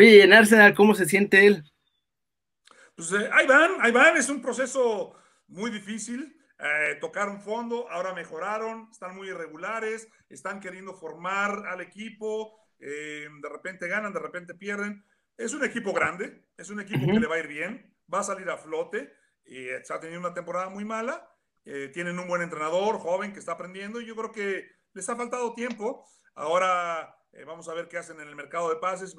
Oye, en Arsenal, ¿cómo se siente él? Pues eh, ahí van, ahí van, es un proceso muy difícil. Eh, tocaron fondo, ahora mejoraron, están muy irregulares, están queriendo formar al equipo, eh, de repente ganan, de repente pierden. Es un equipo grande, es un equipo que le va a ir bien, va a salir a flote, y está teniendo una temporada muy mala, tienen un buen entrenador, joven, que está aprendiendo, y yo creo que les ha faltado tiempo. Ahora vamos a ver qué hacen en el mercado de pases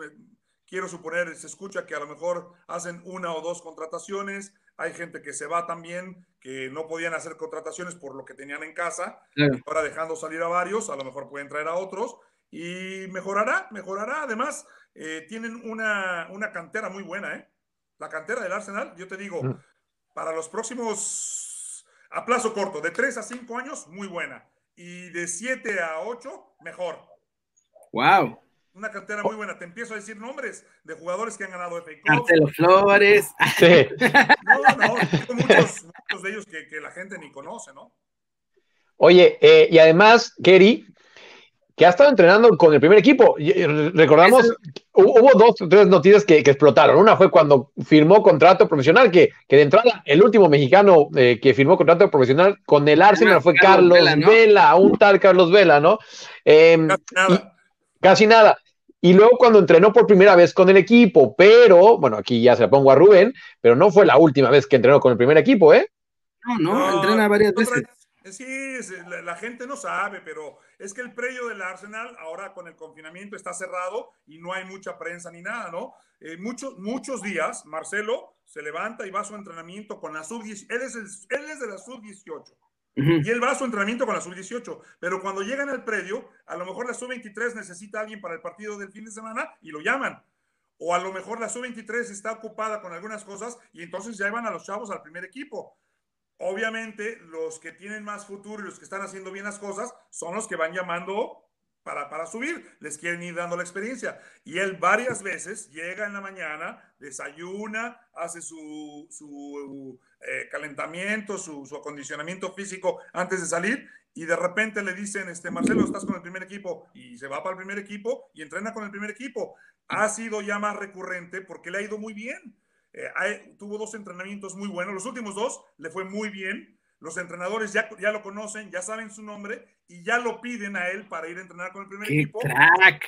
quiero suponer, se escucha que a lo mejor hacen una o dos contrataciones, hay gente que se va también, que no podían hacer contrataciones por lo que tenían en casa, ahora dejando salir a varios, a lo mejor pueden traer a otros, y mejorará, mejorará. Además, eh, tienen una, una, cantera muy buena, ¿eh? La cantera del Arsenal, yo te digo, mm. para los próximos, a plazo corto, de 3 a 5 años, muy buena. Y de 7 a 8, mejor. ¡Wow! Una cantera muy buena. Te empiezo a decir nombres de jugadores que han ganado FA Cup. Marcelo Flores. Sí. No, no, muchos, muchos de ellos que, que, la gente ni conoce, ¿no? Oye, eh, y además, Kerry, que ha estado entrenando con el primer equipo. Recordamos, hubo dos o tres noticias que, que, explotaron. Una fue cuando firmó contrato profesional, que, que de entrada el último mexicano eh, que firmó contrato profesional con el Arsenal fue Carlos, Vela, un tal Carlos Vela, ¿no? Eh, nada. Casi nada. Y luego cuando entrenó por primera vez con el equipo, pero, bueno, aquí ya se la pongo a Rubén, pero no fue la última vez que entrenó con el primer equipo, ¿eh? No, no, entrena varias veces. Sí, la, gente no sabe, pero es que el predio del Arsenal ahora con el confinamiento está cerrado y no hay mucha prensa ni nada, ¿no? Eh, muchos, muchos días Marcelo se levanta y va a su entrenamiento con la sub-18. Él, es él es de la sub-18. Y él va a su entrenamiento con la sub-18, pero cuando llegan al predio, a lo mejor la sub-23 necesita a alguien para el partido del fin de semana y lo llaman. O a lo mejor la sub-23 está ocupada con algunas cosas y entonces ya van a los chavos al primer equipo. Obviamente, los que tienen más futuro y los que están haciendo bien las cosas son los que van llamando para, para subir, les quieren ir dando la experiencia. Y él varias veces llega en la mañana, desayuna, hace su, su eh, calentamiento, su, su, acondicionamiento físico antes de salir y de repente le dicen, este, Marcelo, estás con el primer equipo y se va para el primer equipo y entrena con el primer equipo. Ha sido ya más recurrente porque le ha ido muy bien. Eh, tuvo dos entrenamientos muy buenos, los últimos dos le fue muy bien. Los entrenadores ya, ya lo conocen, ya saben su nombre y ya lo piden a él para ir a entrenar con el primer equipo.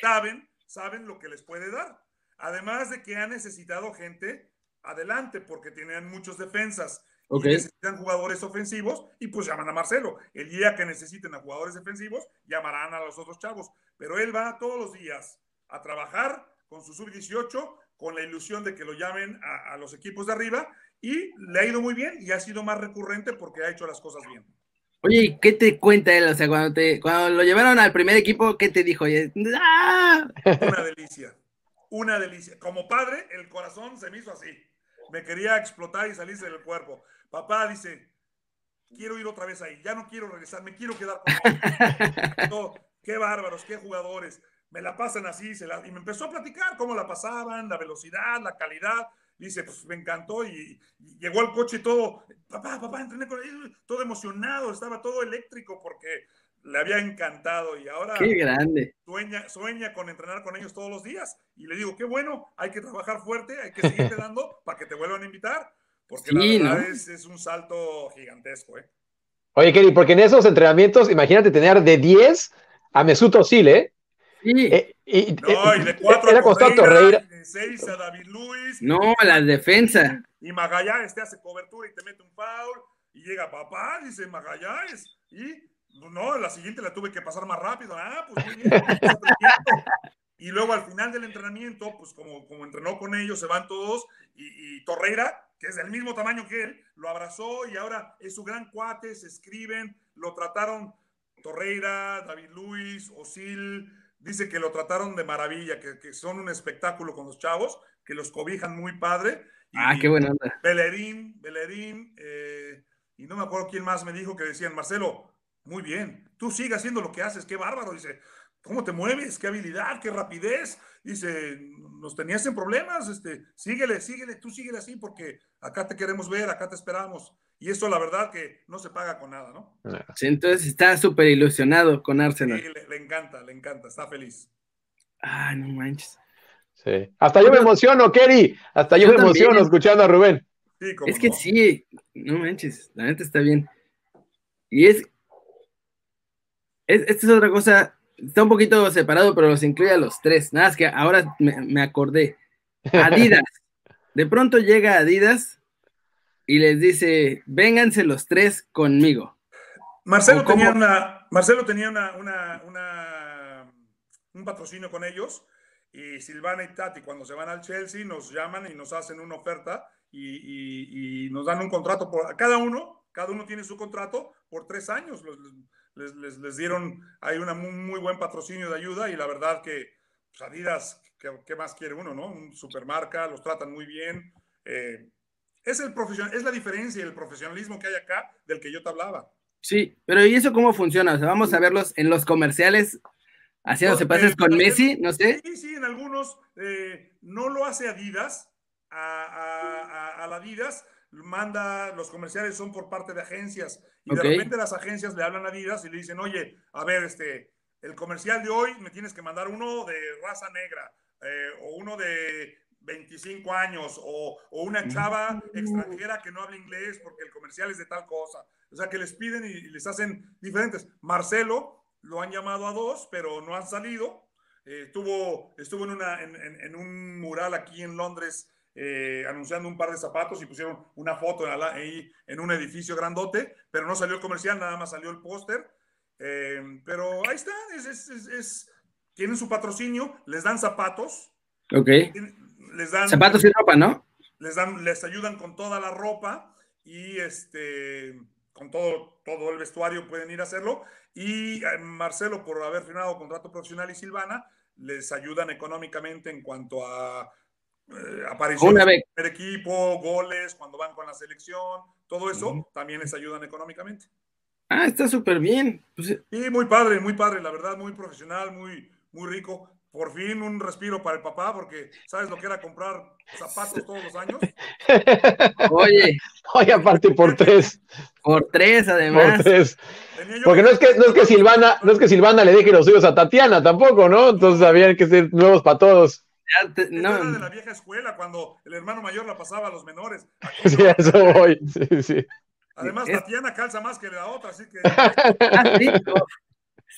Saben, saben lo que les puede dar. Además de que ha necesitado gente adelante porque tienen muchos defensas. Y necesitan jugadores ofensivos y pues llaman a Marcelo. El día que necesiten a jugadores defensivos, llamarán a los otros chavos. Pero él va todos los días a trabajar con su sub-18 con la ilusión de que lo llamen a, los equipos de arriba y le ha ido muy bien y ha sido más recurrente porque ha hecho las cosas bien. Oye, ¿qué te cuenta él? O sea, cuando, te, cuando lo llevaron al primer equipo, ¿qué te dijo? ¡Ah! Una delicia, una delicia. Como padre, el corazón se me hizo así me quería explotar y salirse del cuerpo. Papá dice, quiero ir otra vez ahí, ya no quiero regresar, me quiero quedar con qué bárbaros, qué jugadores, me la pasan así, se la... y me empezó a platicar cómo la pasaban, la velocidad, la calidad. Dice, pues me encantó y, llegó al coche y todo, papá, papá, entrené con él, todo emocionado, estaba todo eléctrico porque le había encantado y ahora qué grande. Sueña, sueña con entrenar con ellos todos los días. Y le digo, qué bueno, hay que trabajar fuerte, hay que seguirte dando para que te vuelvan a invitar, porque la verdad es, un salto gigantesco. ¿eh? Oye, Kelly, porque en esos entrenamientos, imagínate tener de 10 a Mesut Özil, ¿eh? Sí. Eh, y, no, y de 4 a Torreira, de 6 a David Luis. No, la defensa. Y Magallanes te hace cobertura y te mete un foul. Y llega papá, dice Magallanes. Y no, la siguiente la tuve que pasar más rápido. Ah, pues muy bien. y luego al final del entrenamiento, pues como, como entrenó con ellos, se van todos y, Torreira, que es del mismo tamaño que él, lo abrazó y ahora es su gran cuate, se escriben, lo trataron Torreira, David Luis, Osil, dice que lo trataron de maravilla, que, son un espectáculo con los chavos, que los cobijan muy padre. ah, qué buena onda. Bellerín, Bellerín, eh, y no me acuerdo quién más me dijo que decían, Marcelo, muy bien. Tú sigue haciendo lo que haces. Qué bárbaro. Dice, ¿cómo te mueves? ¿Qué habilidad? ¿Qué rapidez? Dice, nos tenías en problemas. Este, síguele, síguele. Tú síguele así porque acá te queremos ver, acá te esperamos. Y eso, la verdad, que no se paga con nada, ¿no? Sí, entonces está súper ilusionado con Arsenal. Sí, le, encanta, le encanta. Está feliz. Ah, no manches. Sí. Hasta yo me emociono, Kerry. Hasta yo, me emociono escuchando a Rubén. es que sí, no manches, la neta está bien. Y es, esta es otra cosa, está un poquito separado, pero los incluye a los tres. Nada, es que ahora me, acordé. Adidas. De pronto llega Adidas y les dice, vénganse los tres conmigo. Marcelo tenía, una, Marcelo tenía una, un patrocinio con ellos y Silvana y Tati cuando se van al Chelsea nos llaman y nos hacen una oferta y, nos dan un contrato por cada uno, cada uno tiene su contrato por tres años. Les, les, dieron una muy, muy, buen patrocinio de ayuda y la verdad que pues, Adidas, ¿qué, más quiere uno, no? Un supermarca, los tratan muy bien. Eh, es, el es la diferencia y el profesionalismo que hay acá del que yo te hablaba. Sí, pero ¿y eso cómo funciona? O sea, vamos a verlos en los comerciales haciéndose pases con Messi, no sé. Sí, sí, en algunos eh, no lo hace Adidas, a, a, Adidas manda, los comerciales son por parte de agencias y de repente las agencias le hablan a Adidas y le dicen, oye, a ver, este, el comercial de hoy me tienes que mandar uno de raza negra eh, o uno de 25 años o, o, una chava extranjera que no habla inglés porque el comercial es de tal cosa. O sea, que les piden y, les hacen diferentes. Marcelo lo han llamado a dos, pero no han salido. Eh, estuvo, estuvo en, una, en, en, un mural aquí en Londres eh, anunciando un par de zapatos y pusieron una foto ahí en un edificio grandote, pero no salió el comercial, nada más salió el póster. Eh, pero ahí está, es, es, tienen su patrocinio, les dan zapatos. Ok. Les dan, zapatos y ropa, ¿no? Les, dan, les ayudan con toda la ropa y este con todo, todo el vestuario pueden ir a hacerlo. Y eh, Marcelo, por haber firmado contrato profesional y Silvana, les ayudan económicamente en cuanto a eh, apariciones en el equipo, goles, cuando van con la selección, todo eso, también les ayudan económicamente. Ah, está súper bien. Pues, sí, muy padre, muy padre, la verdad, muy profesional, muy, muy rico por fin un respiro para el papá, porque ¿sabes lo que era comprar zapatos todos los años? Oye. Oye, aparte por tres. Por tres, además. Por tres. Porque no es que, no es que Silvana, no es que Silvana le deje los suyos a Tatiana tampoco, ¿no? Entonces habían que ser nuevos para todos. no. Era de la vieja escuela, cuando el hermano mayor la pasaba a los menores. sí, eso voy. Sí, sí. Además, Tatiana calza más que la otra, así que.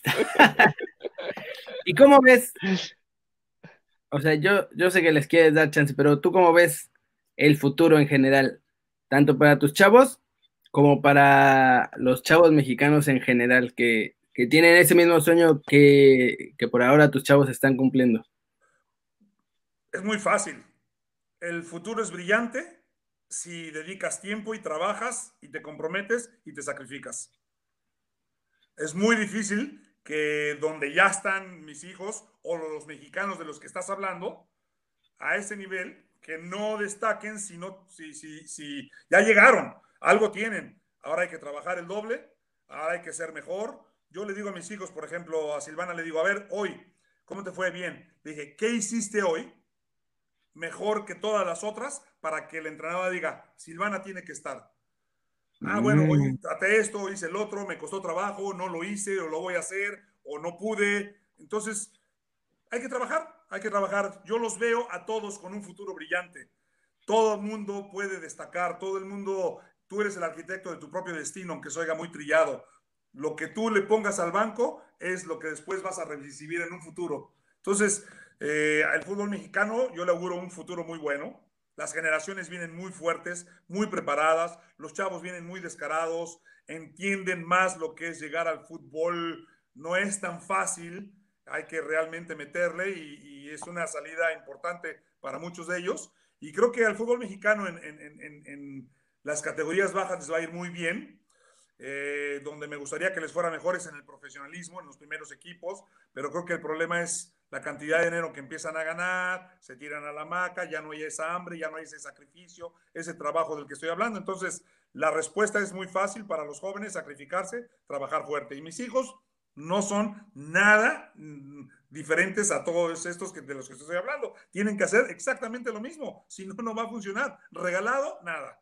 ¿Y cómo ves? O sea, yo, yo sé que les quieres dar chance, pero tú cómo ves el futuro en general, tanto para tus chavos como para los chavos mexicanos en general, que, tienen ese mismo sueño que, que por ahora tus chavos están cumpliendo? Es muy fácil. El futuro es brillante si dedicas tiempo y trabajas y te comprometes y te sacrificas. Es muy difícil que donde ya están mis hijos o los mexicanos de los que estás hablando, a ese nivel, que no destaquen si, si, si, si ya llegaron, algo tienen. Ahora hay que trabajar el doble, ahora hay que ser mejor. Yo le digo a mis hijos, por ejemplo, a Silvana le digo, a ver, hoy, ¿cómo te fue bien? Le dije, ¿qué hiciste hoy? Mejor que todas las otras para que el entrenador diga, Silvana tiene que estar. Ah, bueno, hoy mm. traté esto, hice el otro, me costó trabajo, no lo hice, o lo voy a hacer, o no pude. Entonces, hay que trabajar, hay que trabajar. Yo los veo a todos con un futuro brillante. Todo el mundo puede destacar, todo el mundo, tú eres el arquitecto de tu propio destino, aunque se oiga muy trillado. Lo que tú le pongas al banco es lo que después vas a recibir en un futuro. Entonces, eh, al fútbol mexicano yo le auguro un futuro muy bueno. Las generaciones vienen muy fuertes, muy preparadas, los chavos vienen muy descarados, entienden más lo que es llegar al fútbol, no es tan fácil, hay que realmente meterle y, es una salida importante para muchos de ellos. Y creo que al fútbol mexicano en, las categorías bajas les va a ir muy bien. Eh, donde me gustaría que les fuera mejores en el profesionalismo, en los primeros equipos, pero creo que el problema es la cantidad de dinero que empiezan a ganar, se tiran a la hamaca, ya no hay esa hambre, ya no hay ese sacrificio, ese trabajo del que estoy hablando. Entonces, la respuesta es muy fácil para los jóvenes, sacrificarse, trabajar fuerte. Y mis hijos no son nada mm, diferentes a todos estos que, de los que estoy hablando. Tienen que hacer exactamente lo mismo, si no, no va a funcionar. Regalado, nada.